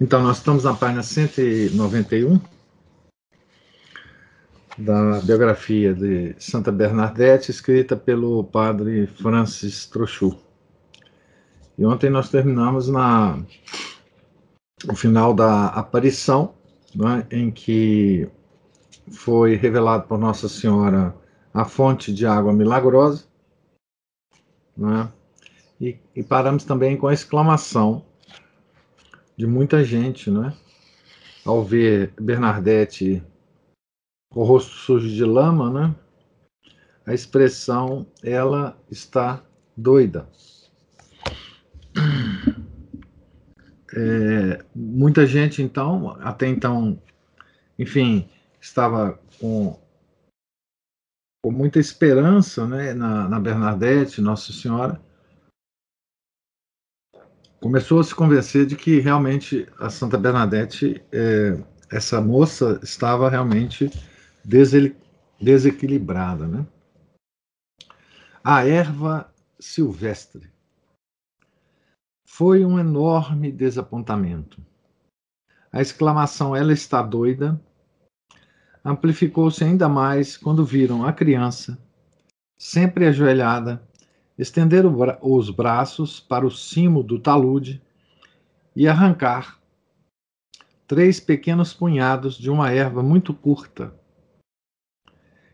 Então, nós estamos na página 191 da biografia de Santa Bernadette, escrita pelo padre Francis Trochu. E ontem nós terminamos na o final da aparição, né, em que foi revelado por Nossa Senhora a fonte de água milagrosa, né, e, e paramos também com a exclamação de muita gente, né? Ao ver Bernadette com o rosto sujo de lama, né? A expressão ela está doida. É, muita gente, então, até então, enfim, estava com, com muita esperança né, na, na Bernadette, Nossa Senhora, começou a se convencer de que realmente a Santa Bernadette, é, essa moça, estava realmente desequilibrada. Né? A erva silvestre foi um enorme desapontamento. A exclamação ela está doida amplificou-se ainda mais quando viram a criança, sempre ajoelhada, estender os braços para o cimo do talude e arrancar três pequenos punhados de uma erva muito curta,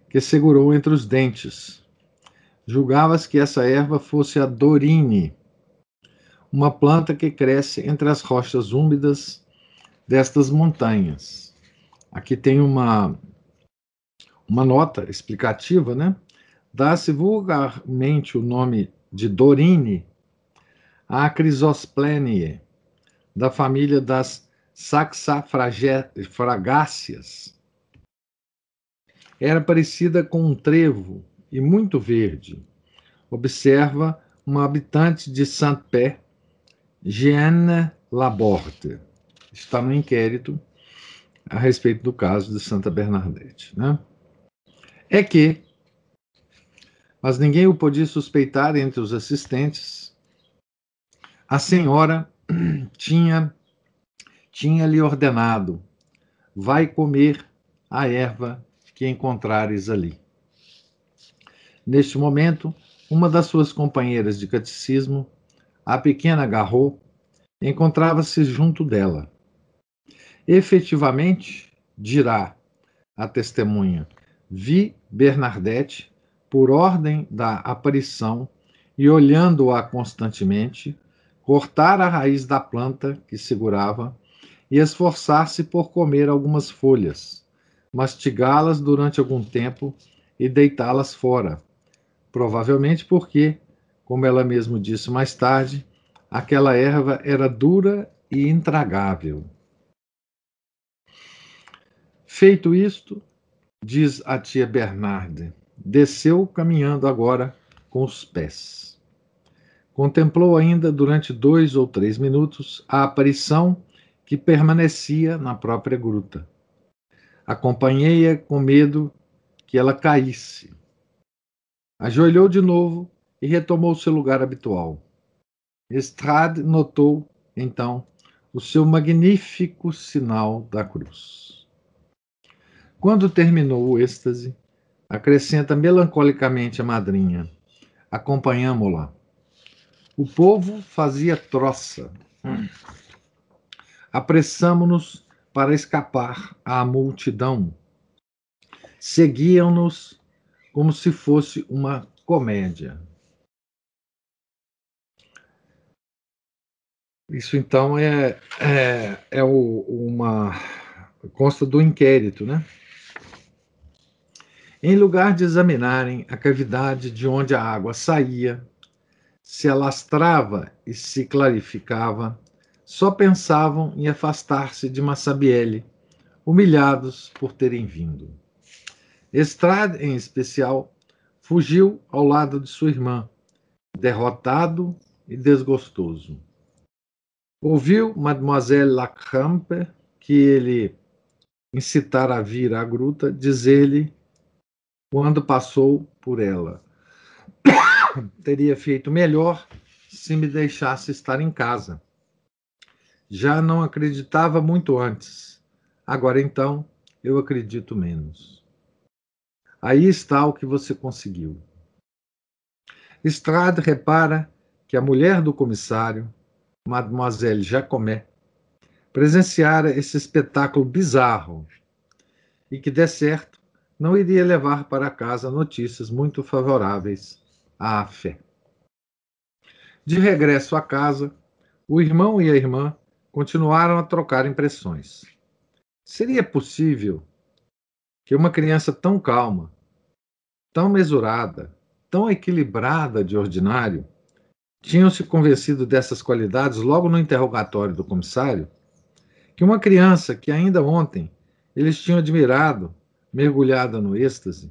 que segurou entre os dentes. Julgavas que essa erva fosse a dorine, uma planta que cresce entre as rochas úmidas destas montanhas. Aqui tem uma, uma nota explicativa, né? Dá-se vulgarmente o nome de Dorine à Crisosplenie, da família das saxafragáceas. Era parecida com um trevo e muito verde. Observa uma habitante de Saint-Pé, Jeanne Laborde. Está no inquérito a respeito do caso de Santa Bernadette. Né? É que mas ninguém o podia suspeitar entre os assistentes. A senhora tinha tinha lhe ordenado: vai comer a erva que encontrares ali. Neste momento, uma das suas companheiras de catecismo, a pequena Garrot, encontrava-se junto dela. Efetivamente, dirá a testemunha, vi Bernadette por ordem da aparição e olhando-a constantemente, cortar a raiz da planta que segurava e esforçar-se por comer algumas folhas, mastigá-las durante algum tempo e deitá-las fora. Provavelmente porque, como ela mesmo disse mais tarde, aquela erva era dura e intragável. Feito isto, diz a tia Bernarde, desceu caminhando agora com os pés. Contemplou ainda durante dois ou três minutos a aparição que permanecia na própria gruta. Acompanhei-a com medo que ela caísse. Ajoelhou de novo e retomou seu lugar habitual. Estrade notou, então, o seu magnífico sinal da cruz. Quando terminou o êxtase, Acrescenta melancolicamente a madrinha. Acompanhamo-la. O povo fazia troça. Apressamo-nos para escapar à multidão. Seguiam-nos como se fosse uma comédia. Isso então é, é, é o, uma. consta do inquérito, né? Em lugar de examinarem a cavidade de onde a água saía, se alastrava e se clarificava, só pensavam em afastar-se de Massabielle, humilhados por terem vindo. Estrade, em especial, fugiu ao lado de sua irmã, derrotado e desgostoso. Ouviu Mademoiselle Lacrampe, que ele incitara a vir à gruta, dizer-lhe, quando passou por ela, teria feito melhor se me deixasse estar em casa. Já não acreditava muito antes. Agora então, eu acredito menos. Aí está o que você conseguiu. Estrade repara que a mulher do comissário, Mademoiselle Jacomé, presenciara esse espetáculo bizarro e que, de certo, não iria levar para casa notícias muito favoráveis à fé. De regresso à casa, o irmão e a irmã continuaram a trocar impressões. Seria possível que uma criança tão calma, tão mesurada, tão equilibrada de ordinário, tinham se convencido dessas qualidades logo no interrogatório do comissário, que uma criança que ainda ontem eles tinham admirado, mergulhada no êxtase,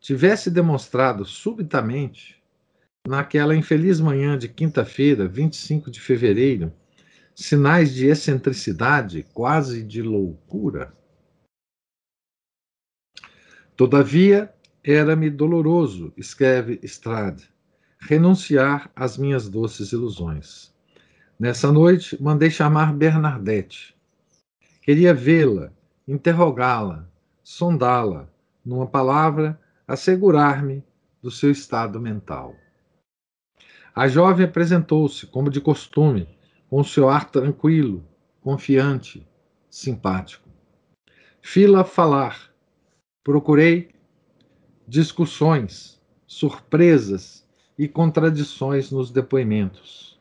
tivesse demonstrado subitamente, naquela infeliz manhã de quinta-feira, 25 de fevereiro, sinais de excentricidade, quase de loucura. Todavia, era-me doloroso, escreve Strade, renunciar às minhas doces ilusões. Nessa noite, mandei chamar Bernadette. Queria vê-la, interrogá-la, sondá-la, numa palavra, assegurar-me do seu estado mental. A jovem apresentou-se, como de costume, com seu ar tranquilo, confiante, simpático. Fila falar. Procurei discussões, surpresas e contradições nos depoimentos.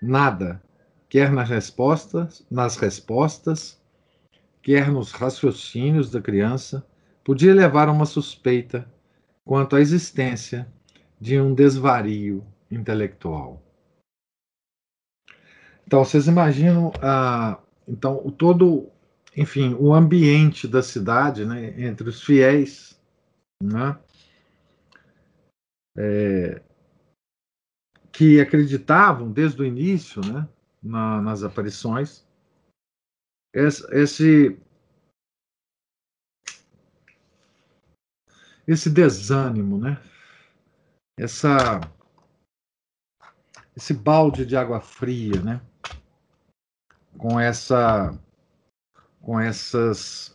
Nada, quer nas respostas, nas respostas, quer nos raciocínios da criança, podia levar a uma suspeita quanto à existência de um desvario intelectual. Então, vocês imaginam ah, então, o todo, enfim, o ambiente da cidade, né, entre os fiéis, né, é, que acreditavam desde o início, né, na, nas aparições, esse, esse esse desânimo, né? Essa esse balde de água fria, né? com essa com essas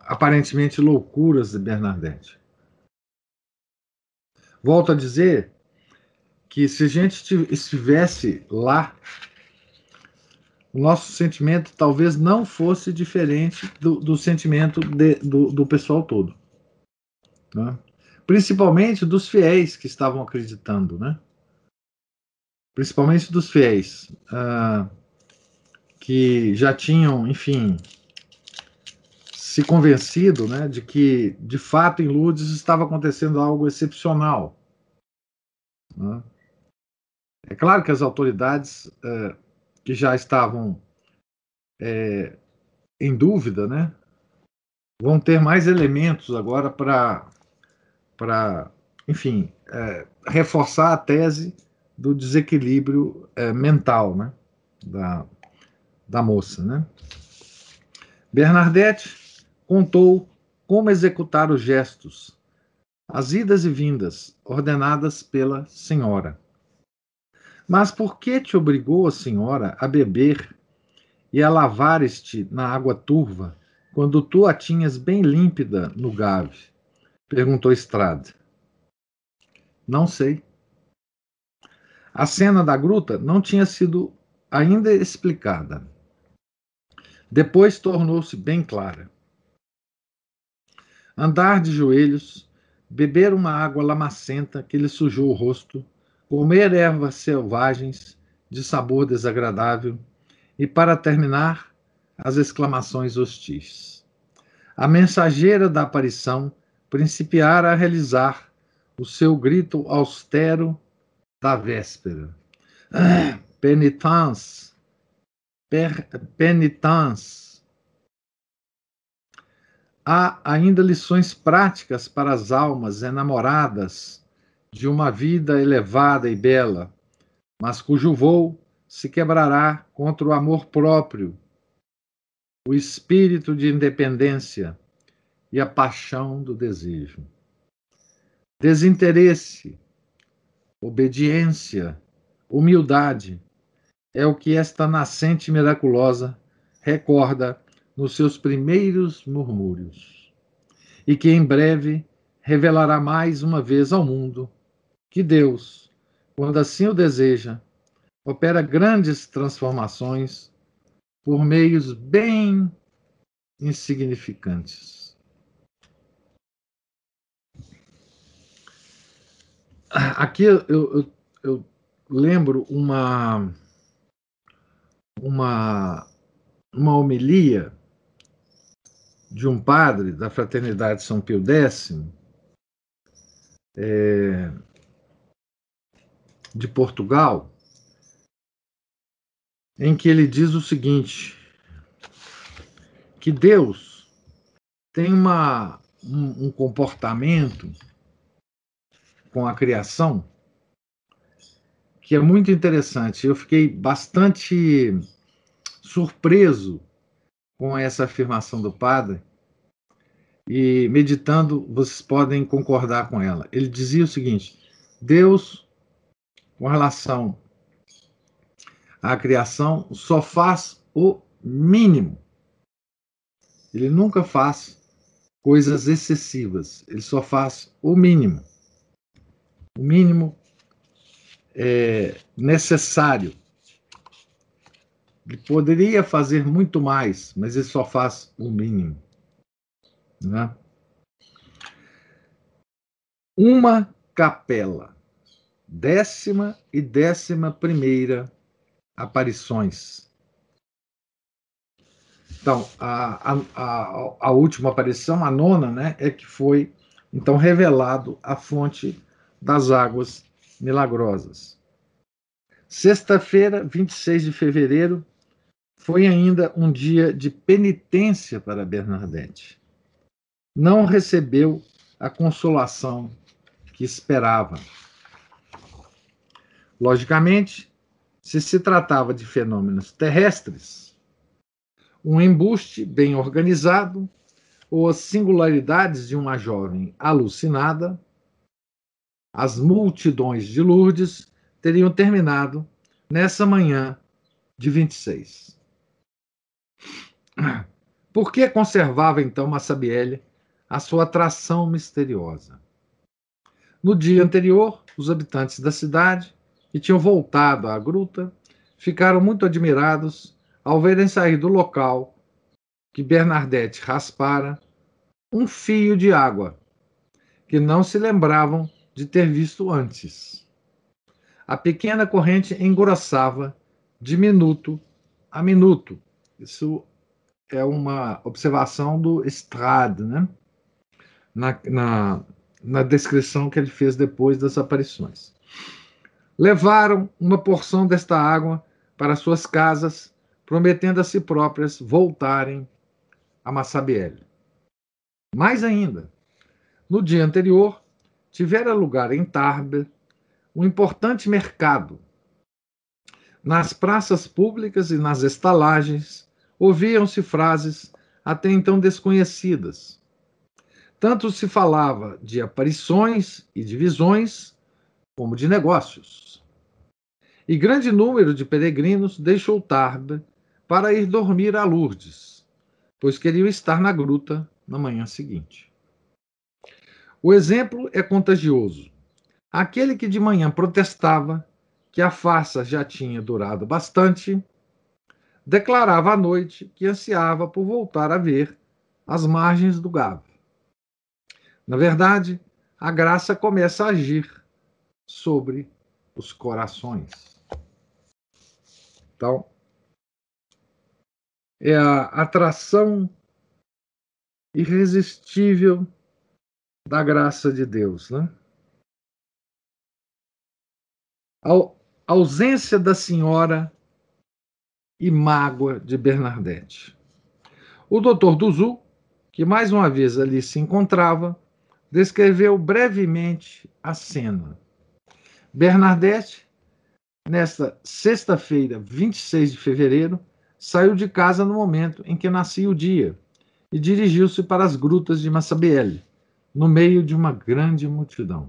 aparentemente loucuras de Bernadette. Volto a dizer que se a gente estivesse lá, o nosso sentimento talvez não fosse diferente do, do sentimento de, do, do, pessoal todo. Né? Principalmente dos fiéis que estavam acreditando, né? Principalmente dos fiéis. Uh, que já tinham, enfim, se convencido né, de que, de fato, em Lourdes estava acontecendo algo excepcional. Né? É claro que as autoridades é, que já estavam é, em dúvida, né, vão ter mais elementos agora para, enfim, é, reforçar a tese do desequilíbrio é, mental, né, da, da moça, né? Bernadette contou como executar os gestos, as idas e vindas ordenadas pela senhora. Mas por que te obrigou a senhora a beber e a lavar-te na água turva, quando tu a tinhas bem límpida no gave? perguntou Estrade. Não sei. A cena da gruta não tinha sido ainda explicada. Depois tornou-se bem clara. Andar de joelhos, beber uma água lamacenta que lhe sujou o rosto, comer ervas selvagens de sabor desagradável e, para terminar, as exclamações hostis. A mensageira da aparição principiara a realizar o seu grito austero da véspera. Penitence, penitence. Há ainda lições práticas para as almas enamoradas de uma vida elevada e bela, mas cujo voo se quebrará contra o amor próprio, o espírito de independência e a paixão do desejo. Desinteresse, obediência, humildade é o que esta nascente miraculosa recorda nos seus primeiros murmúrios, e que em breve revelará mais uma vez ao mundo que Deus, quando assim o deseja, opera grandes transformações por meios bem insignificantes. Aqui eu, eu, eu lembro uma uma uma homilia de um padre da Fraternidade São Pio X, é, de Portugal, em que ele diz o seguinte: que Deus tem uma, um, um comportamento com a criação que é muito interessante. Eu fiquei bastante surpreso com essa afirmação do padre e meditando, vocês podem concordar com ela. Ele dizia o seguinte: Deus, com relação à criação, só faz o mínimo. Ele nunca faz coisas excessivas, ele só faz o mínimo. O mínimo é necessário ele poderia fazer muito mais, mas ele só faz o mínimo. Né? Uma capela, décima e décima primeira aparições. Então, a, a, a, última aparição, a nona, né, é que foi então revelado a fonte das águas milagrosas. Sexta-feira, 26 de fevereiro, foi ainda um dia de penitência para Bernadette. Não recebeu a consolação que esperava. Logicamente, se se tratava de fenômenos terrestres, um embuste bem organizado ou as singularidades de uma jovem alucinada, as multidões de Lourdes teriam terminado nessa manhã de 26. Por que conservava então Massabielle a sua atração misteriosa? No dia anterior, os habitantes da cidade, que tinham voltado à gruta, ficaram muito admirados ao verem sair do local que Bernadette raspara um fio de água, que não se lembravam de ter visto antes. A pequena corrente engrossava de minuto a minuto. Isso é uma observação do Estrade, né? Na, na, na descrição que ele fez depois das aparições. Levaram uma porção desta água para suas casas, prometendo a si próprias voltarem a Massabielle. Mais ainda, no dia anterior, tivera lugar em Tarbes um importante mercado. Nas praças públicas e nas estalagens ouviam-se frases até então desconhecidas. Tanto se falava de aparições e de visões, como de negócios. E grande número de peregrinos deixou Tarbes para ir dormir a Lourdes, pois queriam estar na gruta na manhã seguinte. O exemplo é contagioso. Aquele que de manhã protestava que a farsa já tinha durado bastante, declarava à noite que ansiava por voltar a ver as margens do Gavo. Na verdade, a graça começa a agir sobre os corações. Então, é a atração irresistível da graça de Deus, né? A ausência da senhora e mágoa de Bernadette. O doutor Duzu, que mais uma vez ali se encontrava, descreveu brevemente a cena. Bernadette, nesta sexta-feira, 26 de fevereiro, saiu de casa no momento em que nascia o dia e dirigiu-se para as grutas de Massabielle, no meio de uma grande multidão.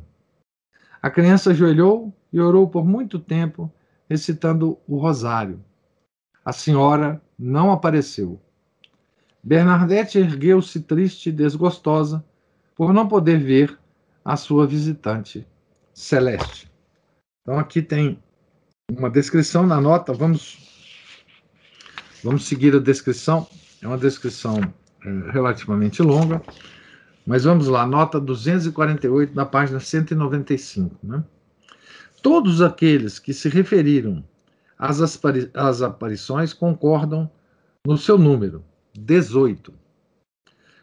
A criança ajoelhou e orou por muito tempo, recitando o rosário. A senhora não apareceu. Bernadette ergueu-se triste e desgostosa por não poder ver a sua visitante celeste. Então aqui tem uma descrição na nota, vamos vamos seguir a descrição. É uma descrição é, relativamente longa, mas vamos lá, nota 248 na página 195, né? Todos aqueles que se referiram às, às aparições concordam no seu número, 18.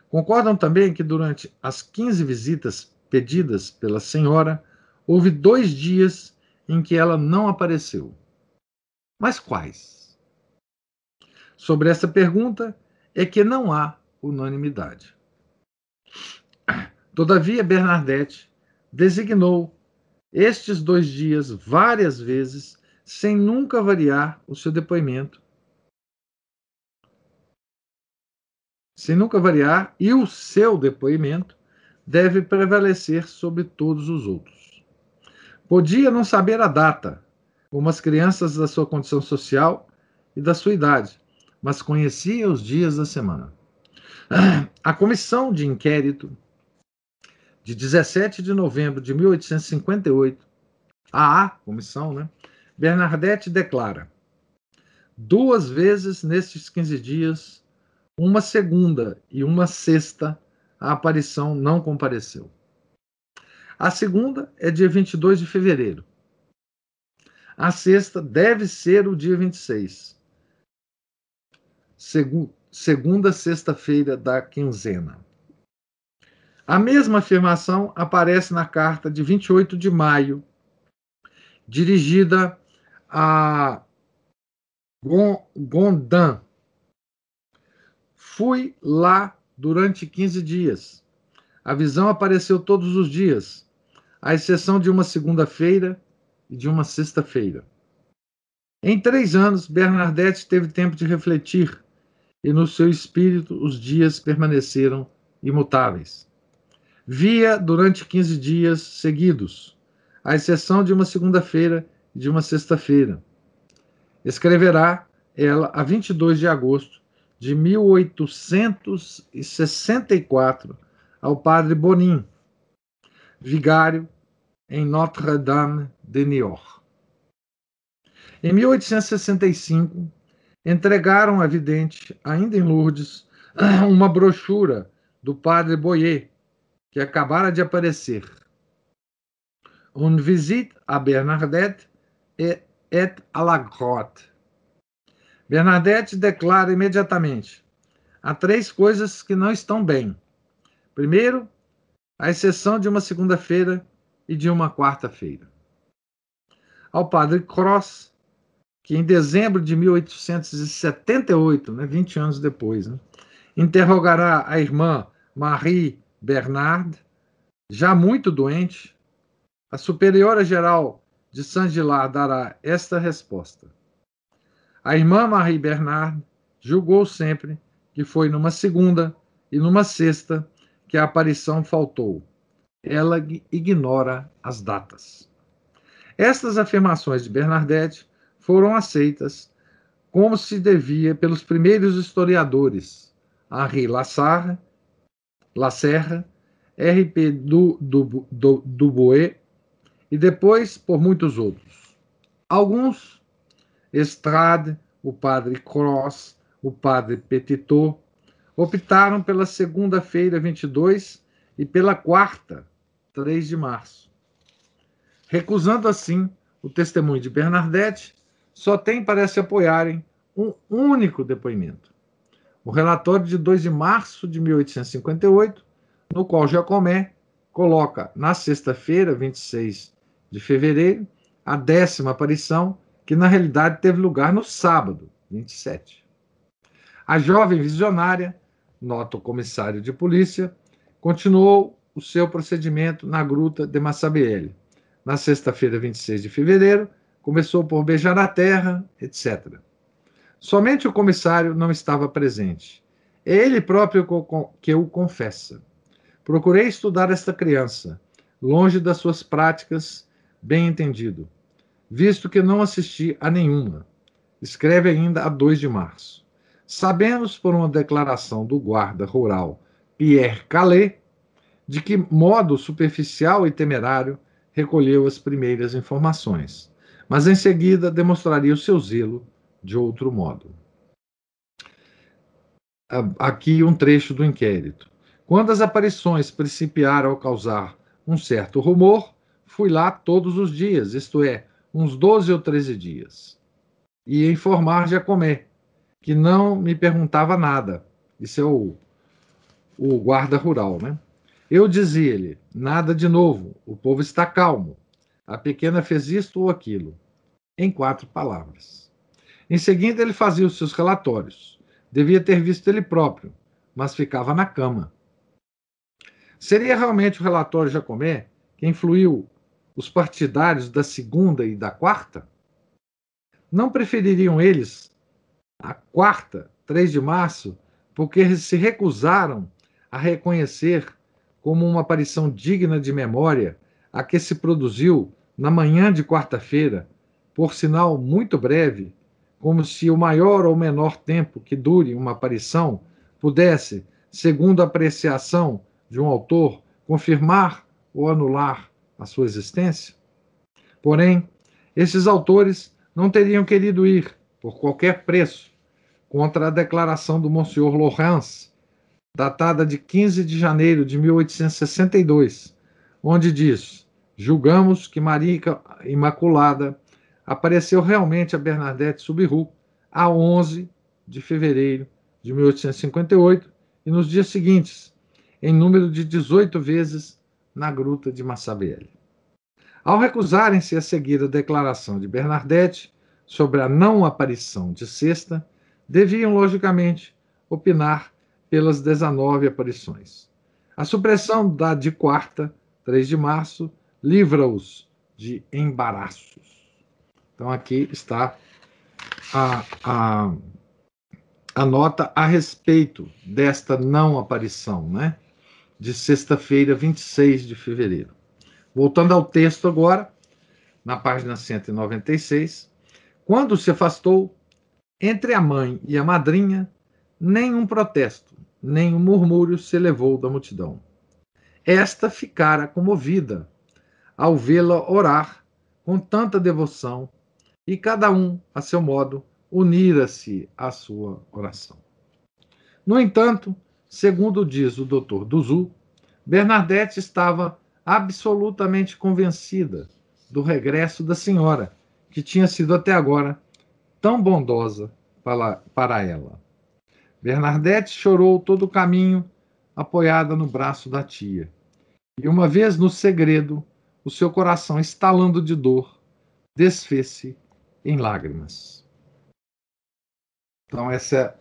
Concordam também que durante as 15 visitas pedidas pela senhora, houve dois dias em que ela não apareceu. Mas quais? Sobre essa pergunta é que não há unanimidade. Todavia, Bernadette designou estes dois dias várias vezes, sem nunca variar o seu depoimento. Sem nunca variar, e o seu depoimento deve prevalecer sobre todos os outros. Podia não saber a data, como as crianças da sua condição social e da sua idade, mas conhecia os dias da semana. A comissão de inquérito de 17 de novembro de 1858, a comissão, né? Bernadette declara: duas vezes nestes 15 dias, uma segunda e uma sexta, a aparição não compareceu. A segunda é dia 22 de fevereiro. A sexta deve ser o dia 26. Segu segunda sexta-feira da quinzena. A mesma afirmação aparece na carta de 28 de maio, dirigida a Gondan. Fui lá durante 15 dias. A visão apareceu todos os dias, à exceção de uma segunda-feira e de uma sexta-feira. Em três anos, Bernadette teve tempo de refletir, e no seu espírito os dias permaneceram imutáveis. Via durante 15 dias seguidos, à exceção de uma segunda-feira e de uma sexta-feira. Escreverá ela a 22 de agosto de 1864 ao padre Bonin, vigário em Notre-Dame de Niort. Em 1865, entregaram à vidente, ainda em Lourdes, uma brochura do padre Boyer, que acabara de aparecer. Une visite à Bernadette et, et à la grotte. Bernadette declara imediatamente: há três coisas que não estão bem. Primeiro, a exceção de uma segunda-feira e de uma quarta-feira. Ao padre Cross, que em dezembro de 1878, né, 20 anos depois, né, interrogará a irmã Marie Bernard, já muito doente, a superiora geral de Saint-Gilard dará esta resposta. A irmã Marie Bernard julgou sempre que foi numa segunda e numa sexta que a aparição faltou. Ela ignora as datas. Estas afirmações de Bernadette foram aceitas como se devia pelos primeiros historiadores, Henri Lassard Lacerra, R.P. Du, Dubois e depois por muitos outros. Alguns, Estrade, o padre Cross, o padre Petitot, optaram pela segunda-feira 22 e pela quarta, 3 de março. Recusando assim o testemunho de Bernadette, só tem para se apoiarem um único depoimento o relatório de 2 de março de 1858, no qual Jacomé coloca na sexta-feira, 26 de fevereiro, a décima aparição, que na realidade teve lugar no sábado, 27. A jovem visionária, nota o comissário de polícia, continuou o seu procedimento na gruta de Massabielle. Na sexta-feira, 26 de fevereiro, começou por beijar a terra, etc. Somente o comissário não estava presente. É ele próprio que o confessa. Procurei estudar esta criança, longe das suas práticas, bem entendido, visto que não assisti a nenhuma. Escreve ainda a 2 de março. Sabemos por uma declaração do guarda rural Pierre Calais de que modo superficial e temerário recolheu as primeiras informações, mas em seguida demonstraria o seu zelo de outro modo. Aqui um trecho do inquérito. Quando as aparições principiaram a causar um certo rumor, fui lá todos os dias, isto é, uns 12 ou 13 dias. E informar Jacomé, que não me perguntava nada. Isso é o, o guarda rural, né? Eu dizia-lhe: nada de novo, o povo está calmo. A pequena fez isto ou aquilo, em quatro palavras. Em seguida, ele fazia os seus relatórios. Devia ter visto ele próprio, mas ficava na cama. Seria realmente o relatório Jacomé que influiu os partidários da segunda e da quarta? Não prefeririam eles a quarta, 3 de março, porque se recusaram a reconhecer como uma aparição digna de memória a que se produziu na manhã de quarta-feira, por sinal muito breve, como se o maior ou menor tempo que dure uma aparição pudesse, segundo a apreciação de um autor, confirmar ou anular a sua existência? Porém, esses autores não teriam querido ir, por qualquer preço, contra a declaração do Monsieur Laurence, datada de 15 de janeiro de 1862, onde diz: Julgamos que Maria Imaculada apareceu realmente a Bernadette Subiru a 11 de fevereiro de 1858 e nos dias seguintes, em número de 18 vezes na gruta de Massabielle. Ao recusarem-se a seguir a declaração de Bernadette sobre a não aparição de sexta, deviam, logicamente, opinar pelas 19 aparições. A supressão da de quarta, 3 de março, livra-os de embaraços. Então aqui está a, a, a nota a respeito desta não aparição, né? De sexta-feira, 26 de fevereiro. Voltando ao texto agora, na página 196. Quando se afastou, entre a mãe e a madrinha, nenhum protesto, nem um murmúrio se elevou da multidão. Esta ficara comovida ao vê-la orar com tanta devoção e cada um, a seu modo, unira-se à sua oração. No entanto, segundo diz o doutor Duzu, Bernadette estava absolutamente convencida do regresso da senhora, que tinha sido até agora tão bondosa para, para ela. Bernadette chorou todo o caminho, apoiada no braço da tia. E uma vez no segredo, o seu coração estalando de dor, desfez-se em lágrimas. Então, essa é,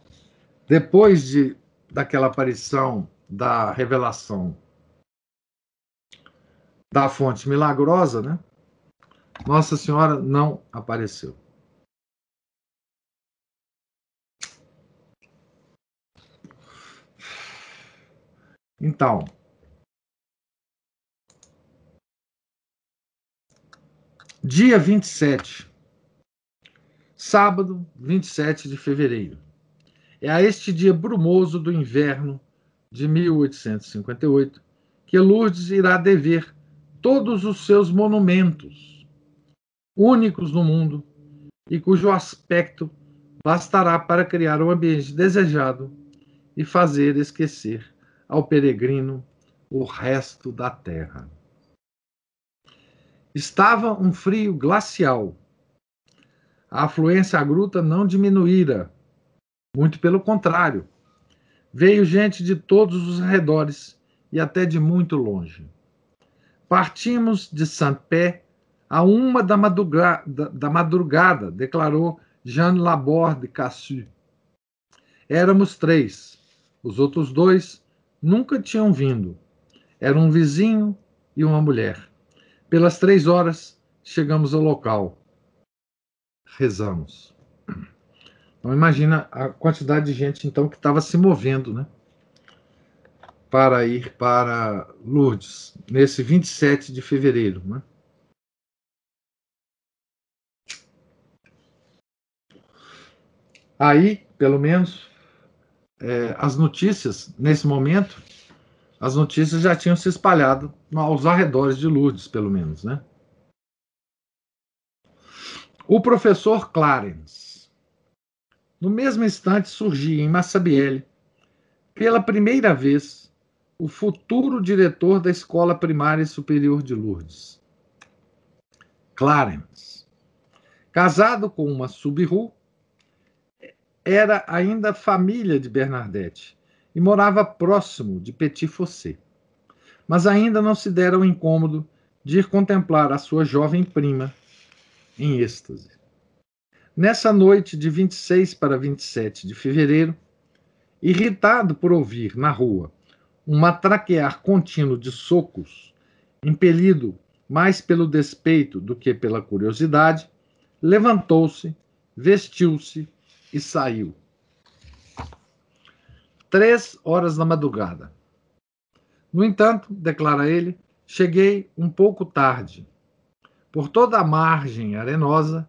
depois de daquela aparição da revelação da fonte milagrosa, né? Nossa Senhora não apareceu. Então, dia 27, sábado, 27 de fevereiro. É a este dia brumoso do inverno de 1858 que Lourdes irá dever todos os seus monumentos, únicos no mundo, e cujo aspecto bastará para criar o ambiente desejado e fazer esquecer ao peregrino o resto da terra. Estava um frio glacial. A afluência à gruta não diminuíra, muito pelo contrário. Veio gente de todos os arredores e até de muito longe. Partimos de Saint-Pé a uma da madrugada, da madrugada, declarou Jean Laborde Cassu. Éramos três. Os outros dois nunca tinham vindo. Era um vizinho e uma mulher. Pelas três horas, chegamos ao local. Rezamos. Então imagina a quantidade de gente então que estava se movendo, né? Para ir para Lourdes, nesse 27 de fevereiro, né? Aí, pelo menos, é, as notícias, nesse momento, as notícias já tinham se espalhado aos arredores de Lourdes, pelo menos, né? O professor Clarence. No mesmo instante surgia em Massabielle, pela primeira vez, o futuro diretor da Escola Primária Superior de Lourdes. Clarence. Casado com uma Subiru, era ainda família de Bernadette e morava próximo de Petit Fossé. Mas ainda não se dera o incômodo de ir contemplar a sua jovem prima em êxtase. Nessa noite de 26 para 27 de fevereiro, irritado por ouvir na rua um matraquear contínuo de socos, impelido mais pelo despeito do que pela curiosidade, levantou-se, vestiu-se e saiu. Três horas da madrugada. No entanto, declara ele, cheguei um pouco tarde. Por toda a margem arenosa,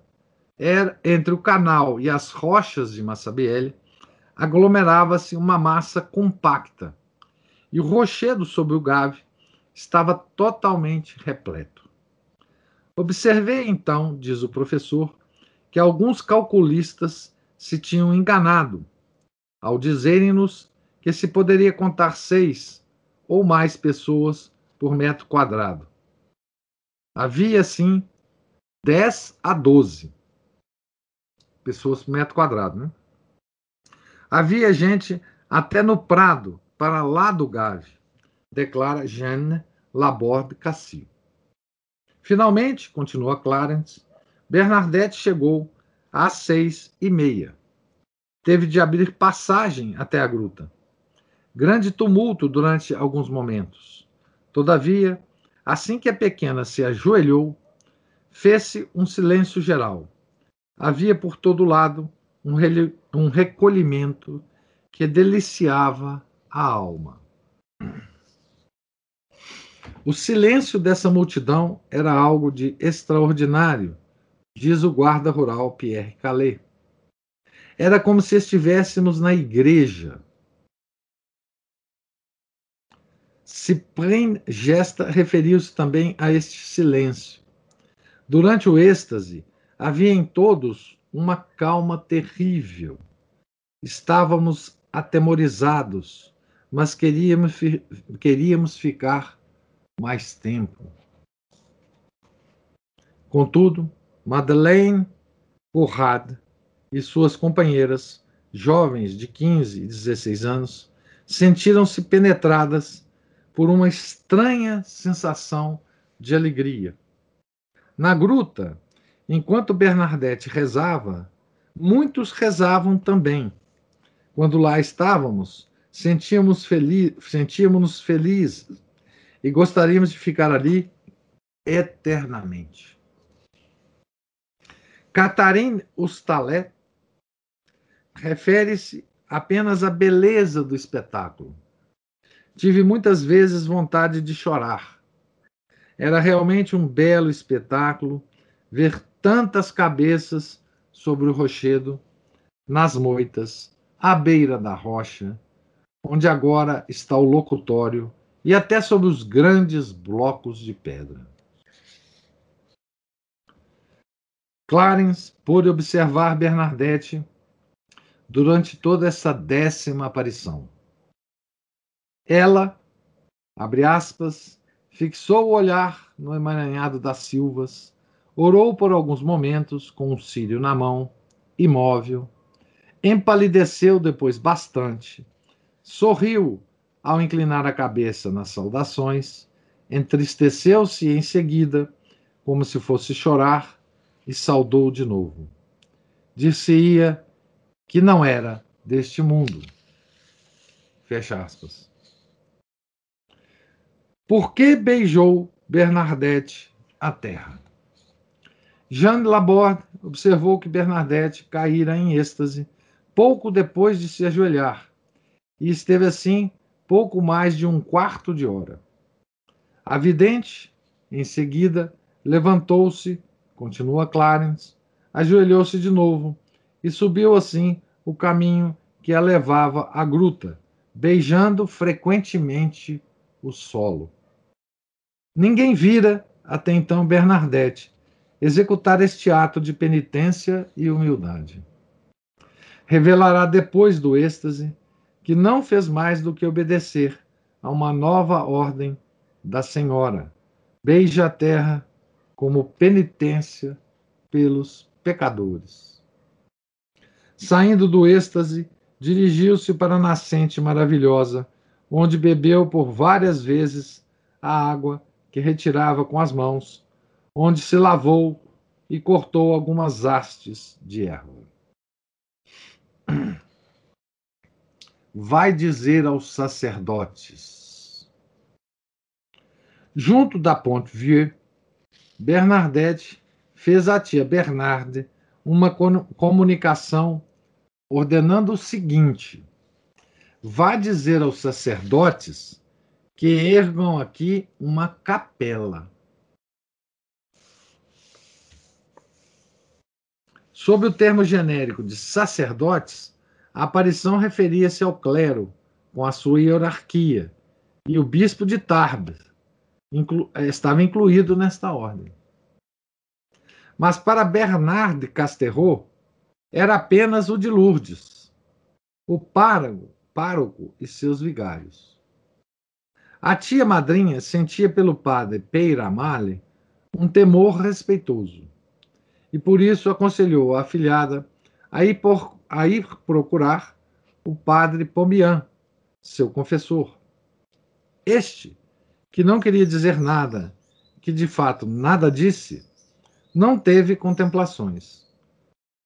era, entre o canal e as rochas de Massabielle, aglomerava-se uma massa compacta, e o rochedo sobre o Gave estava totalmente repleto. Observei então, diz o professor, que alguns calculistas se tinham enganado ao dizerem-nos que se poderia contar seis ou mais pessoas por metro quadrado. Havia, assim, 10 a 12 pessoas por metro quadrado. Né? Havia gente até no Prado, para lá do Gave, declara Jeanne Laborde Cassil. Finalmente, continua Clarence, Bernadette chegou às seis e meia. Teve de abrir passagem até a gruta. Grande tumulto durante alguns momentos. Todavia, assim que a pequena se ajoelhou, fez-se um silêncio geral. Havia por todo lado um, um recolhimento que deliciava a alma. O silêncio dessa multidão era algo de extraordinário diz o guarda rural Pierre Calais. Era como se estivéssemos na igreja. Cyprien Gesta referiu-se também a este silêncio. Durante o êxtase, havia em todos uma calma terrível. Estávamos atemorizados, mas queríamos, queríamos ficar mais tempo. Contudo, Madeleine Conrad e suas companheiras, jovens de 15 e 16 anos, sentiram-se penetradas por uma estranha sensação de alegria. Na gruta, enquanto Bernadette rezava, muitos rezavam também. Quando lá estávamos, sentíamos feliz, sentíamos-nos felizes e gostaríamos de ficar ali eternamente. Catarine Ustalet refere-se apenas à beleza do espetáculo. Tive muitas vezes vontade de chorar. Era realmente um belo espetáculo ver tantas cabeças sobre o rochedo, nas moitas, à beira da rocha, onde agora está o locutório, e até sobre os grandes blocos de pedra. Clarence pôde observar Bernadette durante toda essa décima aparição. Ela, abre aspas, fixou o olhar no emaranhado das silvas, orou por alguns momentos com um cílio na mão, imóvel, empalideceu depois bastante, sorriu ao inclinar a cabeça nas saudações, entristeceu-se em seguida, como se fosse chorar, e saudou de novo. dir-se-ia que não era deste mundo. Fecha aspas. Por que beijou Bernadette a terra? Jean Laborde observou que Bernadette caíra em êxtase pouco depois de se ajoelhar e esteve assim pouco mais de um quarto de hora. A vidente, em seguida, levantou-se, continua Clarence, ajoelhou-se de novo e subiu assim o caminho que a levava à gruta, beijando frequentemente o solo. Ninguém vira até então Bernadette executar este ato de penitência e humildade. Revelará depois do êxtase que não fez mais do que obedecer a uma nova ordem da Senhora. Beija a terra como penitência pelos pecadores. Saindo do êxtase, dirigiu-se para a nascente maravilhosa, onde bebeu por várias vezes a água que retirava com as mãos, onde se lavou e cortou algumas hastes de erva. Vai dizer aos sacerdotes. Junto da Ponte Vieux, Bernadette fez à tia Bernarde uma comunicação ordenando o seguinte: vá dizer aos sacerdotes que ergam aqui uma capela. Sob o termo genérico de sacerdotes, a aparição referia-se ao clero, com a sua hierarquia, e o bispo de Tarbes inclu estava incluído nesta ordem. Mas para Bernard Casterro, era apenas o de Lourdes, o pároco, pároco e seus vigários. A tia madrinha sentia pelo padre Peira Amale um temor respeitoso, e por isso aconselhou a afilhada a ir, por, a ir procurar o padre Pomian, seu confessor. Este, que não queria dizer nada, que de fato nada disse, não teve contemplações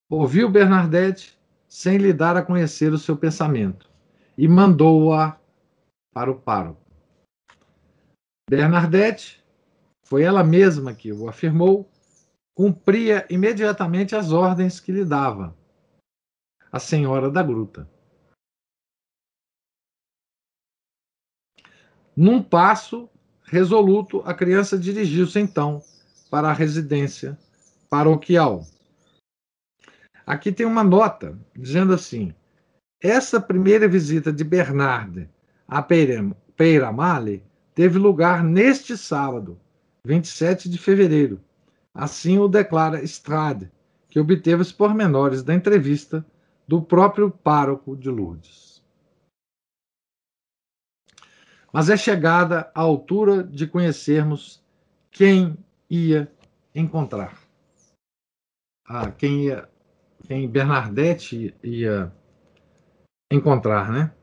Ouviu Bernadette sem lhe dar a conhecer o seu pensamento e mandou-a para o pároco. Bernadette, foi ela mesma que o afirmou, cumpria imediatamente as ordens que lhe dava a senhora da gruta. Num passo resoluto, a criança dirigiu-se então para a residência paroquial. Aqui tem uma nota dizendo assim: essa primeira visita de Bernard a Peiramale teve lugar neste sábado, 27 de fevereiro. Assim o declara Strade, que obteve os pormenores da entrevista do próprio pároco de Lourdes. Mas é chegada a altura de conhecermos quem ia encontrar. Ah, quem ia quem Bernadette ia encontrar, né?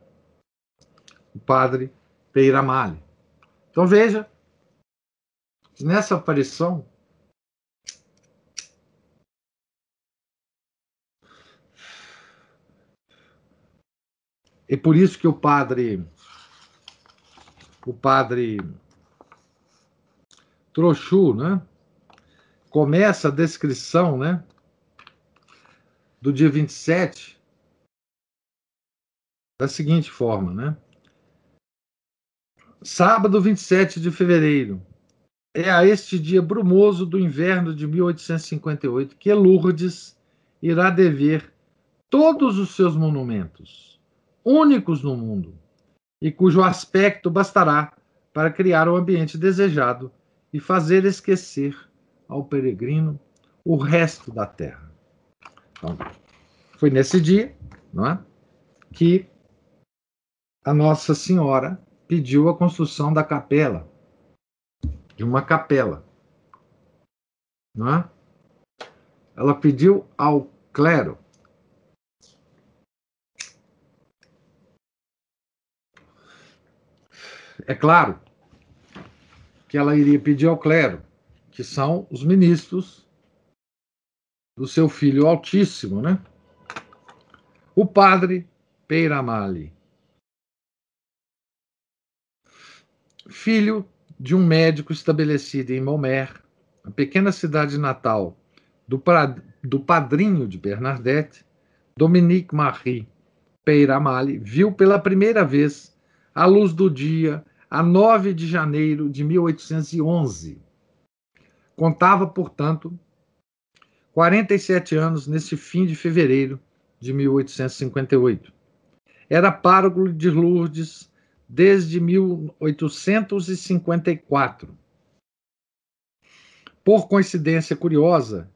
O padre Peiramale. Então veja, nessa aparição, é por isso que o padre o padre Trochu, né? Começa a descrição, né? do dia 27 da seguinte forma, né? Sábado 27 de fevereiro. É a este dia brumoso do inverno de 1858 que Lourdes irá dever todos os seus monumentos, únicos no mundo, e cujo aspecto bastará para criar o ambiente desejado e fazer esquecer ao peregrino o resto da terra. Então, foi nesse dia não é, que a Nossa Senhora pediu a construção da capela, de uma capela. Não é? Ela pediu ao clero É claro que ela iria pedir ao clero, que são os ministros do seu filho Altíssimo, né? O padre Peiramali, filho de um médico estabelecido em Momer, a pequena cidade natal do, do padrinho de Bernadette, Dominique Marie Peiramali, viu pela primeira vez a luz do dia a 9 de janeiro de 1811. Contava, portanto, 47 anos nesse fim de fevereiro de 1858. Era pároco de Lourdes desde 1854. Por coincidência curiosa,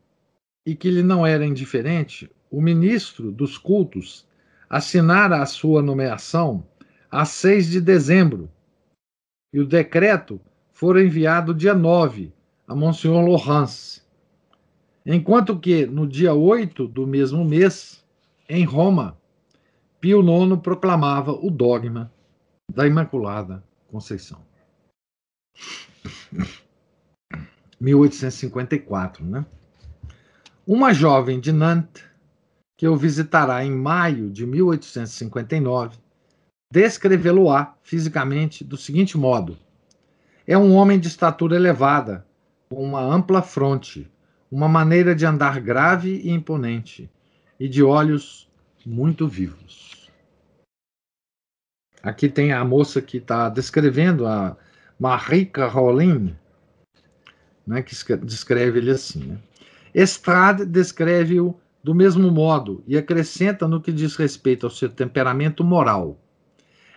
e que lhe não era indiferente, o ministro dos cultos assinara a sua nomeação a 6 de dezembro, e o decreto fora enviado dia 9 a Monsenhor Laurence. Enquanto que, no dia 8 do mesmo mês, em Roma, Pio IX proclamava o dogma da Imaculada Conceição. 1854, né? Uma jovem de Nantes, que o visitará em maio de 1859, descrevê-lo-á fisicamente do seguinte modo: é um homem de estatura elevada, com uma ampla fronte, uma maneira de andar grave e imponente, e de olhos muito vivos. Aqui tem a moça que está descrevendo, a Marie Caroline, né, que descreve ele assim. Né? Estrade descreve-o do mesmo modo e acrescenta no que diz respeito ao seu temperamento moral.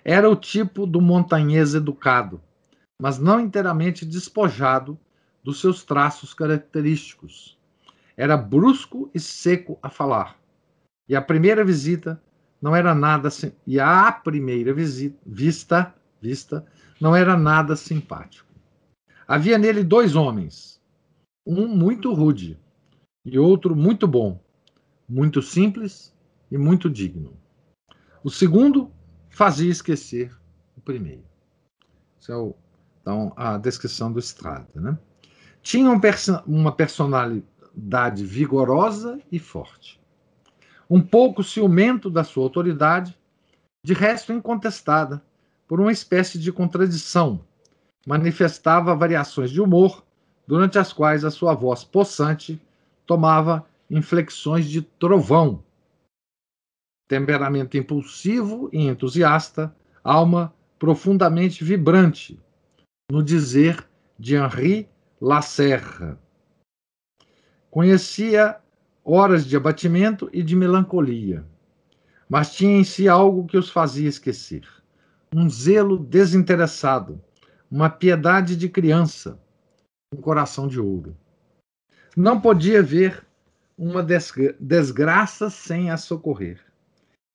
Era o tipo do montanhês educado, mas não inteiramente despojado dos seus traços característicos. Era brusco e seco a falar. E a primeira visita não era nada e a primeira visita, vista vista não era nada simpático. Havia nele dois homens, um muito rude e outro muito bom, muito simples e muito digno. O segundo fazia esquecer o primeiro. Isso é o, então, a descrição do Estrada. Né? Tinha um perso uma personalidade vigorosa e forte. Um pouco ciumento da sua autoridade, de resto incontestada, por uma espécie de contradição. Manifestava variações de humor, durante as quais a sua voz possante tomava inflexões de trovão. Temperamento impulsivo e entusiasta, alma profundamente vibrante, no dizer de Henri Lacerre. Conhecia horas de abatimento e de melancolia, mas tinha em si algo que os fazia esquecer. Um zelo desinteressado, uma piedade de criança, um coração de ouro. Não podia ver uma desgraça sem a socorrer.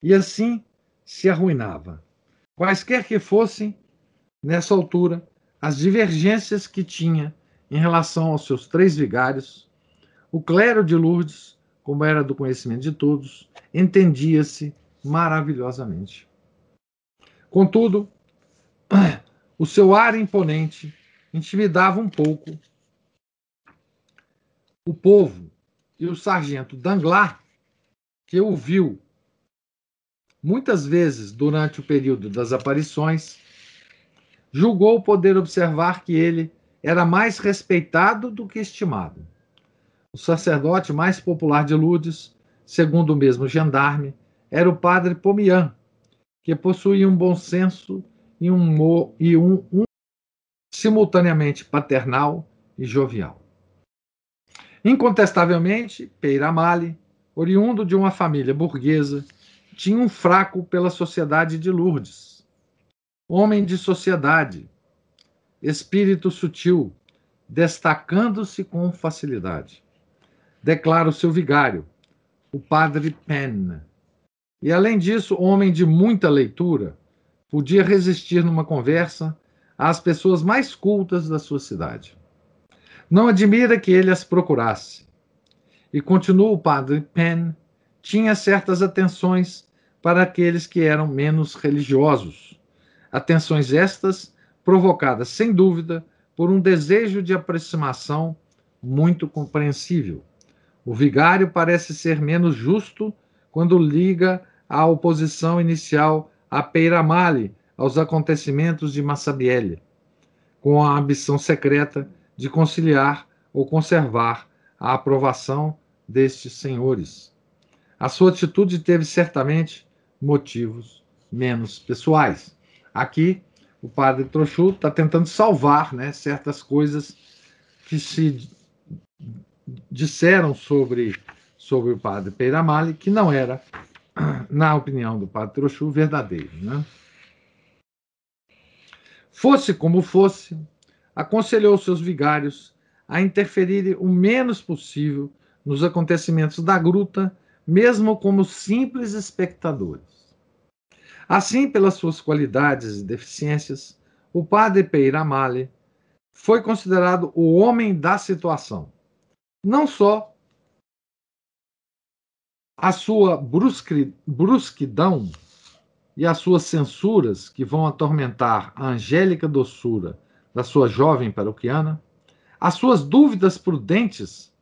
E assim se arruinava. Quaisquer que fossem, nessa altura, as divergências que tinha em relação aos seus três vigários, o clero de Lourdes, como era do conhecimento de todos, entendia-se maravilhosamente. Contudo, o seu ar imponente intimidava um pouco o povo e o sargento Danglars, que o viu muitas vezes durante o período das aparições, julgou poder observar que ele era mais respeitado do que estimado. O sacerdote mais popular de Lourdes, segundo o mesmo gendarme, era o padre Pomian, que possuía um bom senso e um, e um, um simultaneamente paternal e jovial. Incontestavelmente, Peiramale, oriundo de uma família burguesa, tinha um fraco pela sociedade de Lourdes homem de sociedade, espírito sutil, destacando-se com facilidade. Declara o seu vigário, o padre Penn. E além disso, homem de muita leitura, podia resistir numa conversa às pessoas mais cultas da sua cidade. Não admira que ele as procurasse. E continua o padre Penn, tinha certas atenções para aqueles que eram menos religiosos Atenções estas provocadas, sem dúvida, por um desejo de aproximação muito compreensível. O vigário parece ser menos justo quando liga a oposição inicial a Peiramale aos acontecimentos de Massabielle, com a ambição secreta de conciliar ou conservar a aprovação destes senhores. A sua atitude teve certamente motivos menos pessoais. Aqui, o padre Trochu está tentando salvar né, certas coisas que se disseram sobre, sobre o padre Peiramale, que não era, na opinião do padre Trochu, verdadeiro. Né? Fosse como fosse, aconselhou seus vigários a interferirem o menos possível nos acontecimentos da gruta, mesmo como simples espectadores. Assim, pelas suas qualidades e deficiências, o padre Peiramale foi considerado o homem da situação. Não só a sua brusquidão e as suas censuras, que vão atormentar a angélica doçura da sua jovem paroquiana, as suas dúvidas prudentes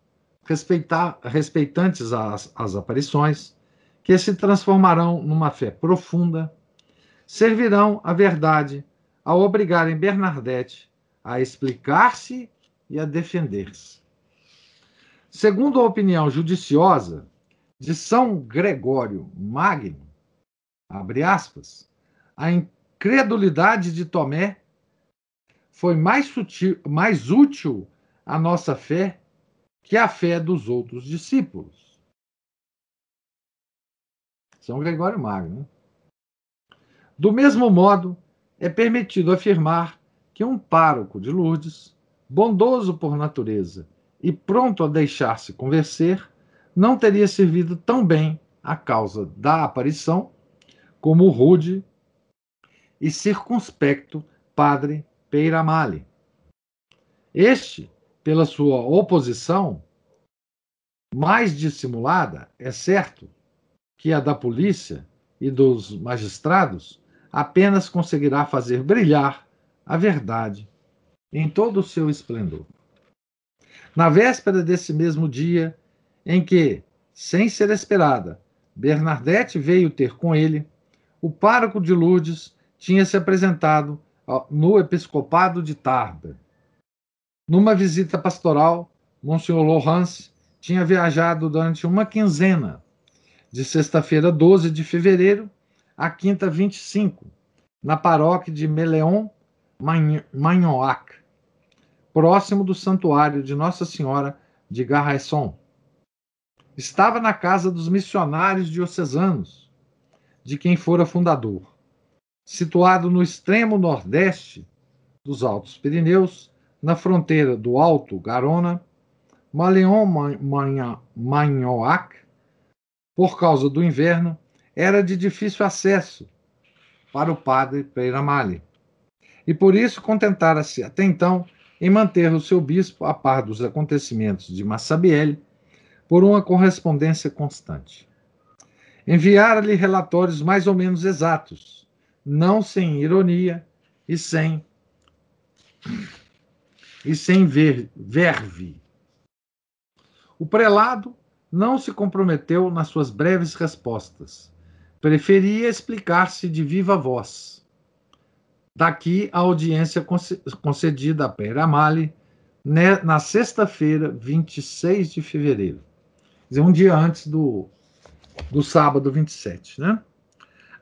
respeitar, respeitantes às, às aparições, que se transformarão numa fé profunda, servirão à verdade ao obrigarem Bernadette a explicar-se e a defender-se. Segundo a opinião judiciosa de São Gregório Magno, abre aspas, a incredulidade de Tomé foi mais, sutil, mais útil à nossa fé que a fé dos outros discípulos. São Gregório Magno. Né? Do mesmo modo, é permitido afirmar que um pároco de Lourdes, bondoso por natureza e pronto a deixar-se convencer, não teria servido tão bem à causa da aparição como o rude e circunspecto padre Peiramale. Este, pela sua oposição mais dissimulada, é certo que a da polícia e dos magistrados apenas conseguirá fazer brilhar a verdade em todo o seu esplendor. Na véspera desse mesmo dia, em que, sem ser esperada, Bernadette veio ter com ele, o pároco de Lourdes tinha se apresentado no episcopado de Tarbes. Numa visita pastoral, Monsenhor Laurence tinha viajado durante uma quinzena, de sexta-feira 12 de fevereiro à quinta 25, na paróquia de Meleon Magnoac, próximo do santuário de Nossa Senhora de Garraisson. Estava na casa dos missionários diocesanos, de quem fora fundador. Situado no extremo nordeste dos Altos Pirineus, na fronteira do Alto Garona, Maleon Magnoac, por causa do inverno, era de difícil acesso para o padre Peiramale e por isso contentara-se até então em manter o seu bispo a par dos acontecimentos de Massabielle por uma correspondência constante. Enviara-lhe relatórios mais ou menos exatos, não sem ironia e sem e sem ver, verve. O prelado não se comprometeu nas suas breves respostas. Preferia explicar-se de viva voz Daqui a audiência concedida a Pera Mali né, na sexta-feira, 26 de fevereiro. Um dia antes do, do sábado 27. Né?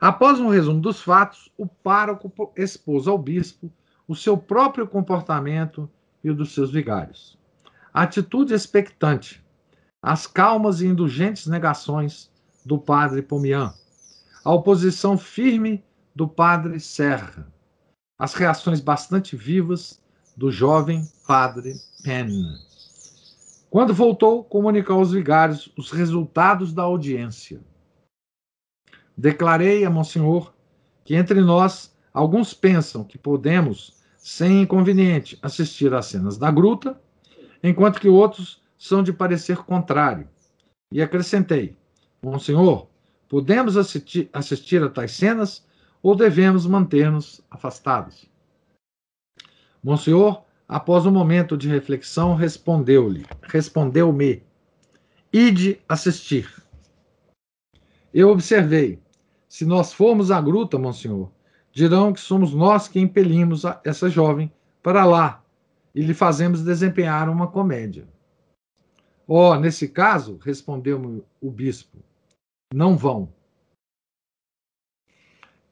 Após um resumo dos fatos, o pároco expôs ao bispo o seu próprio comportamento e o dos seus vigários. Atitude expectante, as calmas e indulgentes negações do padre Pomian, a oposição firme do padre Serra, as reações bastante vivas do jovem padre Penn. Quando voltou, comunicou aos vigários os resultados da audiência. Declarei a Monsenhor que entre nós alguns pensam que podemos, sem inconveniente, assistir às cenas da gruta, enquanto que outros são de parecer contrário. E acrescentei: Monsenhor, podemos assistir, assistir a tais cenas ou devemos manter-nos afastados? Monsenhor, após um momento de reflexão, respondeu-lhe, respondeu-me: Ide assistir. Eu observei. Se nós formos à gruta, monsenhor, dirão que somos nós que impelimos essa jovem para lá e lhe fazemos desempenhar uma comédia. Oh, nesse caso, respondeu-me o bispo, não vão.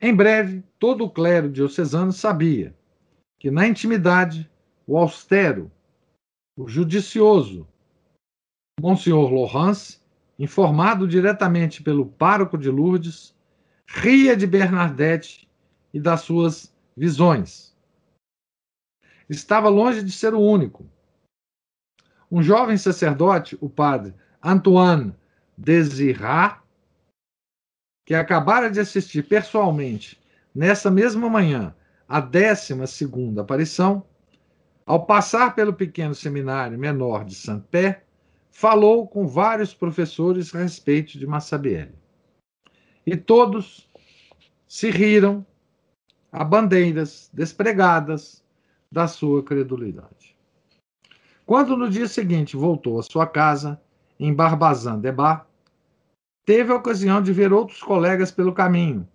Em breve, todo o clero diocesano sabia que, na intimidade, o austero, o judicioso, Monsenhor Laurence, informado diretamente pelo pároco de Lourdes, ria de Bernadette e das suas visões. Estava longe de ser o único. Um jovem sacerdote, o padre Antoine Desirat, que acabara de assistir pessoalmente, nessa mesma manhã, a décima segunda aparição, ao passar pelo pequeno seminário menor de Saint-Pé, falou com vários professores a respeito de Massabielle. E todos se riram a bandeiras despregadas da sua credulidade. Quando no dia seguinte voltou à sua casa, em Barbazan-de-Bar, teve a ocasião de ver outros colegas pelo caminho.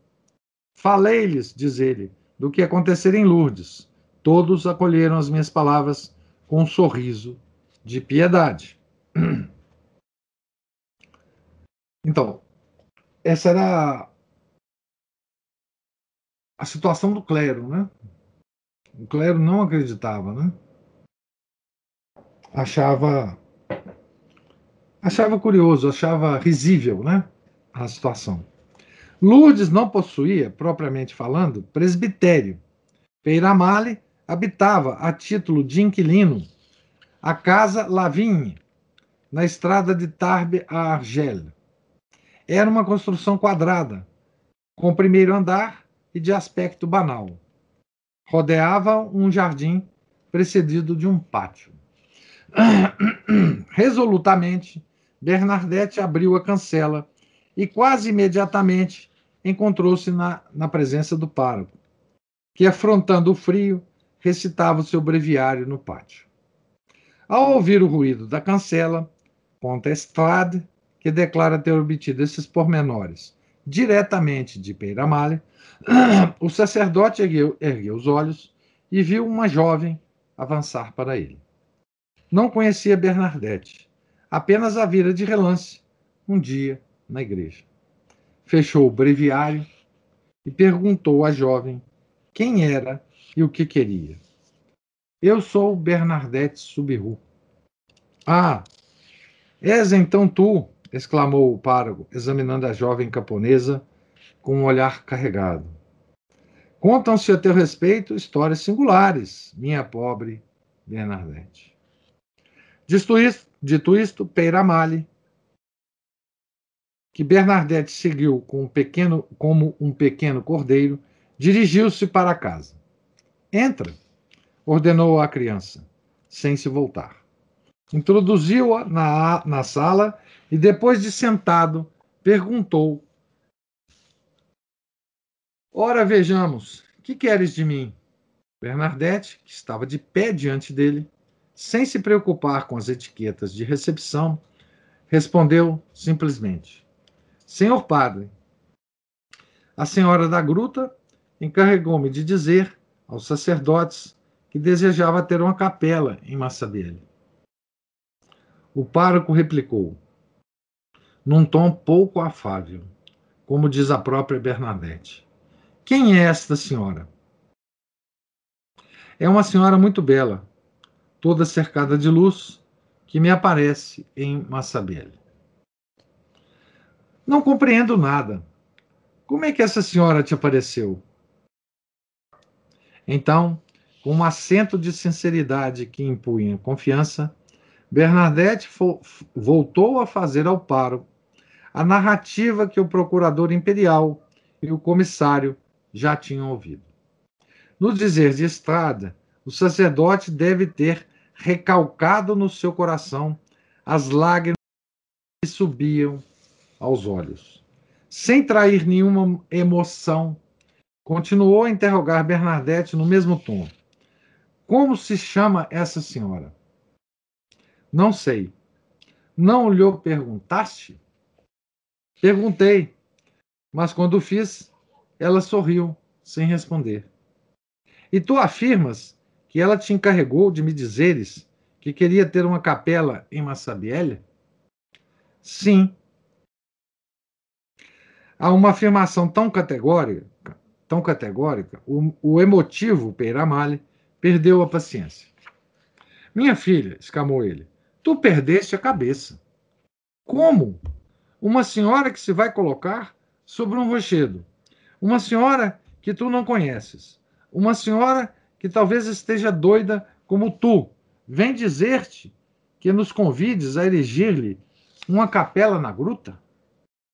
Falei-lhes, diz ele, do que acontecera em Lourdes. Todos acolheram as minhas palavras com um sorriso de piedade. Então, essa era a situação do clero, né? O clero não acreditava, né? Achava achava curioso, achava risível, né? A situação. Lourdes não possuía, propriamente falando, presbitério. Peiramale habitava a título de inquilino a casa Lavigne, na estrada de Tarbes a Argel. Era uma construção quadrada, com primeiro andar e de aspecto banal. Rodeava um jardim precedido de um pátio. Resolutamente, Bernadette abriu a cancela e quase imediatamente encontrou-se na, na presença do pároco, que, afrontando o frio, recitava o seu breviário no pátio. Ao ouvir o ruído da cancela, conta Estrade, que declara ter obtido esses pormenores diretamente de Peiramale, o sacerdote ergueu, ergueu os olhos e viu uma jovem avançar para ele. Não conhecia Bernadette, apenas a vira de relance um dia na igreja. Fechou o breviário e perguntou à jovem quem era e o que queria. Eu sou Bernadette Subiru. Ah, és então tu, exclamou o pároco, examinando a jovem camponesa com um olhar carregado. Contam-se a teu respeito histórias singulares, minha pobre Bernadette. Dito isto, dito isto Peiramale, que Bernadette seguiu com um pequeno, como um pequeno cordeiro, dirigiu-se para casa. Entra, ordenou a criança, sem se voltar. Introduziu-a na, na sala e, depois de sentado, perguntou Ora, vejamos, que queres de mim? Bernadette, que estava de pé diante dele, sem se preocupar com as etiquetas de recepção, respondeu simplesmente: Senhor Padre, a senhora da gruta encarregou-me de dizer aos sacerdotes que desejava ter uma capela em Massabelle. O pároco replicou, num tom pouco afável, como diz a própria Bernadette. Quem é esta senhora? É uma senhora muito bela, toda cercada de luz, que me aparece em Massabelle. Não compreendo nada. Como é que essa senhora te apareceu? Então, com um acento de sinceridade que impunha confiança, Bernadette voltou a fazer ao paro a narrativa que o procurador imperial e o comissário já tinham ouvido. No dizer de Estrada, o sacerdote deve ter recalcado no seu coração as lágrimas que subiam aos olhos. Sem trair nenhuma emoção, continuou a interrogar Bernadette no mesmo tom. Como se chama essa senhora? Não sei. Não lhe perguntaste? Perguntei, mas quando fiz, ela sorriu, sem responder. E tu afirmas que ela te encarregou de me dizeres que queria ter uma capela em Massabielle? Sim. Há uma afirmação tão categórica, tão categórica, o, o emotivo Peiramale perdeu a paciência. Minha filha, exclamou ele, tu perdeste a cabeça. Como? Uma senhora que se vai colocar sobre um rochedo. Uma senhora que tu não conheces. Uma senhora que talvez esteja doida como tu. Vem dizer-te que nos convides a erigir-lhe uma capela na gruta?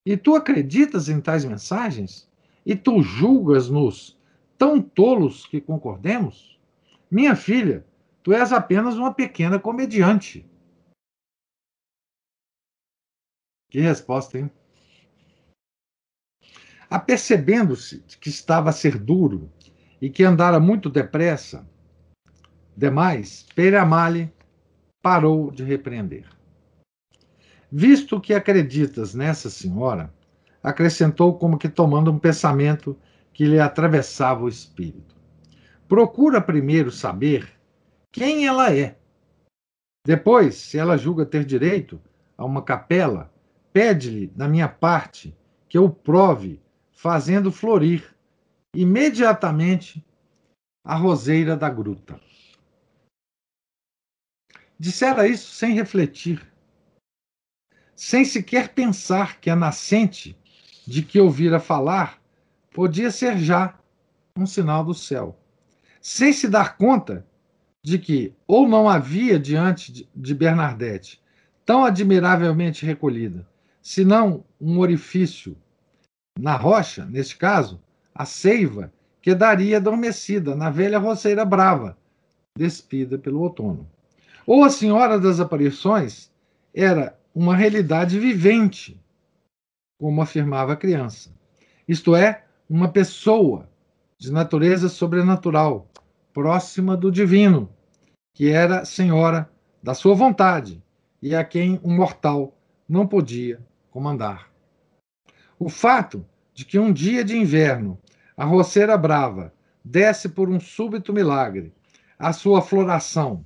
E tu acreditas em tais mensagens? E tu julgas-nos tão tolos que concordemos? Minha filha, tu és apenas uma pequena comediante. Que resposta, hein? Apercebendo-se que estava a ser duro e que andara muito depressa, demais, Peramale parou de repreender. Visto que acreditas nessa senhora, acrescentou como que tomando um pensamento que lhe atravessava o espírito. Procura primeiro saber quem ela é. Depois, se ela julga ter direito a uma capela, pede-lhe, da minha parte, que eu prove, fazendo florir imediatamente a roseira da gruta. Dissera isso sem refletir, sem sequer pensar que a nascente de que ouvira falar podia ser já um sinal do céu, sem se dar conta de que ou não havia diante de Bernadette tão admiravelmente recolhida, senão um orifício na rocha, neste caso, a seiva que daria adormecida na velha roceira brava, despida pelo outono. Ou a Senhora das Aparições era uma realidade vivente, como afirmava a criança. Isto é, uma pessoa de natureza sobrenatural, próxima do divino, que era senhora da sua vontade e a quem um mortal não podia comandar. O fato de que um dia de inverno a roceira brava desce por um súbito milagre a sua floração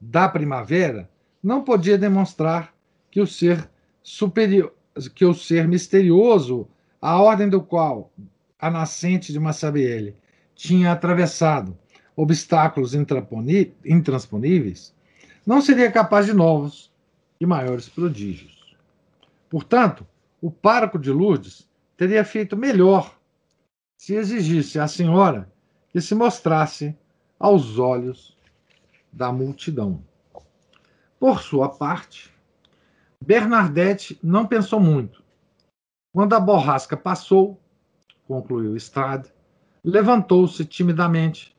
da primavera não podia demonstrar que o ser superior, que o ser misterioso, a ordem do qual a nascente de Massabielle tinha atravessado obstáculos intransponíveis, não seria capaz de novos e maiores prodígios. Portanto, o pároco de Lourdes teria feito melhor se exigisse à senhora que se mostrasse aos olhos da multidão. Por sua parte, Bernadette não pensou muito. Quando a borrasca passou, concluiu Estrade, levantou-se timidamente,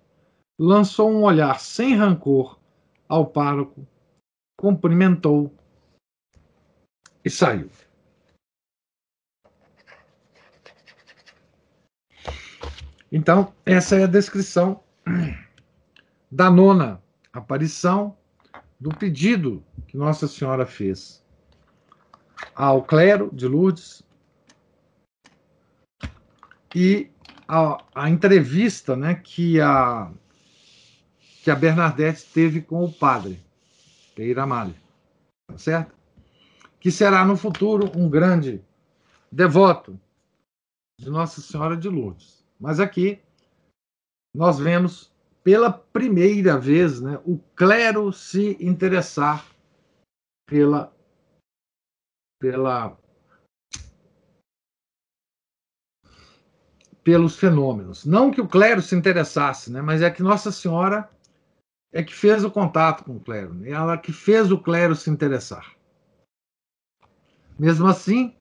lançou um olhar sem rancor ao pároco, cumprimentou e saiu. Então, essa é a descrição da nona aparição do pedido que Nossa Senhora fez ao clero de Lourdes e a, a entrevista né, que, a, que a Bernadette teve com o padre, Peira Amália, tá certo? Que será no futuro um grande devoto de Nossa Senhora de Lourdes. Mas aqui nós vemos pela primeira vez né, o clero se interessar pela pela pelos fenômenos. Não que o clero se interessasse, né, mas é que Nossa Senhora é que fez o contato com o clero, né, ela que fez o clero se interessar. Mesmo assim,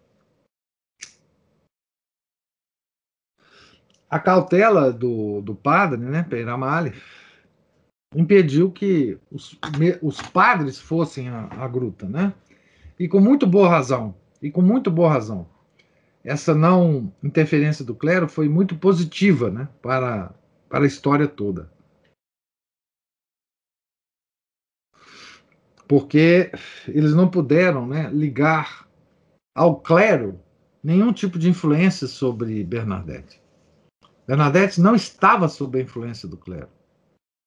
a cautela do, do padre, né, Peiramale, impediu que os, os padres fossem à, à gruta, né? E com muito boa razão. E com muito boa razão. Essa não interferência do clero foi muito positiva né, para, para a história toda. porque eles não puderam né, ligar ao clero nenhum tipo de influência sobre Bernadette. Bernadette não estava sob a influência do clero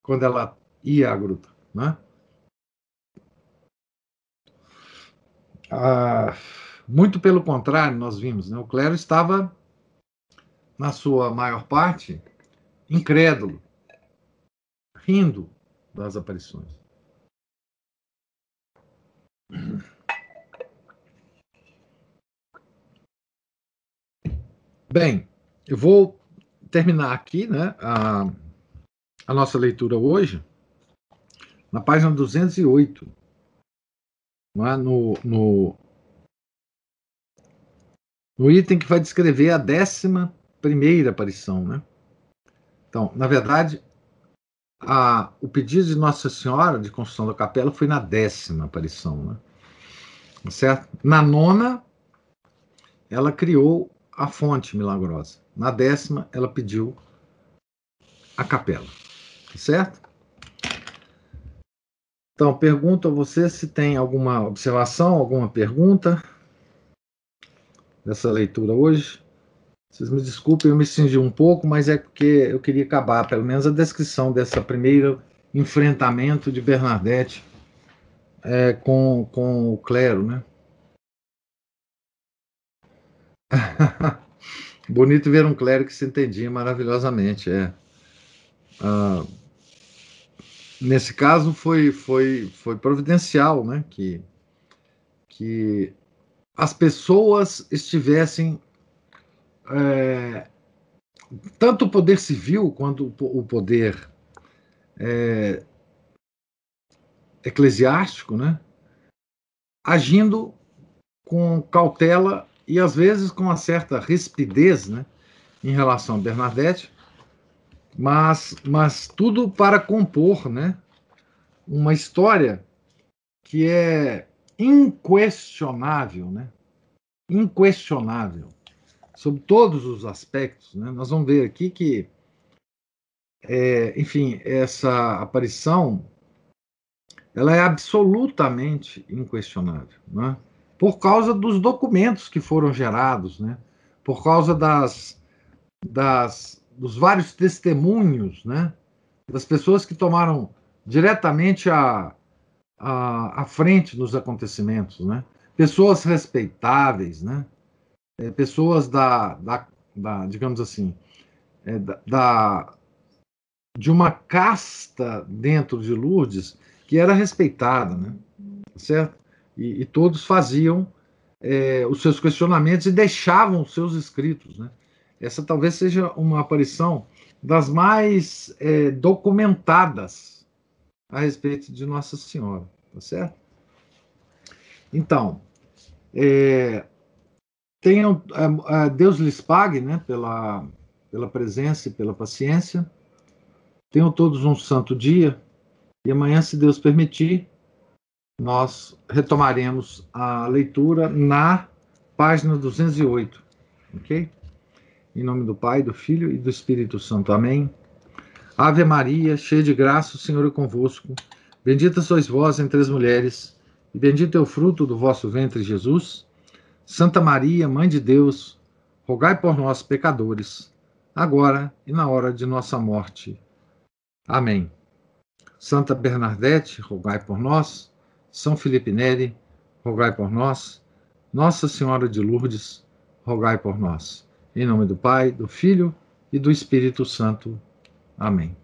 quando ela ia à gruta. Né? Ah, muito pelo contrário, nós vimos, né? o clero estava, na sua maior parte, incrédulo, rindo das aparições. Bem, eu vou terminar aqui né, a, a nossa leitura hoje, na página 208, não é? no, no, no item que vai descrever a décima primeira aparição. Né? Então, na verdade, a, o pedido de Nossa Senhora de construção da capela foi na décima aparição. Né? Certo? Na nona, ela criou a fonte milagrosa. Na décima, ela pediu a capela. Certo? Então, pergunto a você se tem alguma observação, alguma pergunta dessa leitura hoje. Vocês me desculpem, eu me cingi um pouco, mas é porque eu queria acabar, pelo menos, a descrição dessa primeira enfrentamento de Bernadette é, com, com o clero, né? Bonito ver um clérigo que se entendia maravilhosamente, é. Ah, nesse caso foi, foi, foi providencial, né? Que, que as pessoas estivessem é, tanto o poder civil quanto o poder é, eclesiástico, né, agindo com cautela e às vezes com uma certa rispidez né, em relação a Bernadette, mas, mas tudo para compor né, uma história que é inquestionável, né? Inquestionável, sobre todos os aspectos. Né? Nós vamos ver aqui que, é, enfim, essa aparição ela é absolutamente inquestionável. Né? Por causa dos documentos que foram gerados, né? por causa das, das, dos vários testemunhos, né? das pessoas que tomaram diretamente a, a, a frente nos acontecimentos, né? pessoas respeitáveis, né? É, pessoas da, da, da, digamos assim, é, da, da, de uma casta dentro de Lourdes que era respeitada, né? certo? E, e todos faziam é, os seus questionamentos e deixavam os seus escritos. Né? Essa talvez seja uma aparição das mais é, documentadas a respeito de Nossa Senhora, tá certo? Então, é, tenham, é, é, Deus lhes pague né, pela, pela presença e pela paciência. Tenham todos um santo dia e amanhã, se Deus permitir, nós retomaremos a leitura na página 208, ok? Em nome do Pai, do Filho e do Espírito Santo. Amém. Ave Maria, cheia de graça, o Senhor é convosco. Bendita sois vós entre as mulheres, e bendito é o fruto do vosso ventre, Jesus. Santa Maria, Mãe de Deus, rogai por nós, pecadores, agora e na hora de nossa morte. Amém. Santa Bernadette, rogai por nós. São Felipe Neri, rogai por nós. Nossa Senhora de Lourdes, rogai por nós. Em nome do Pai, do Filho e do Espírito Santo. Amém.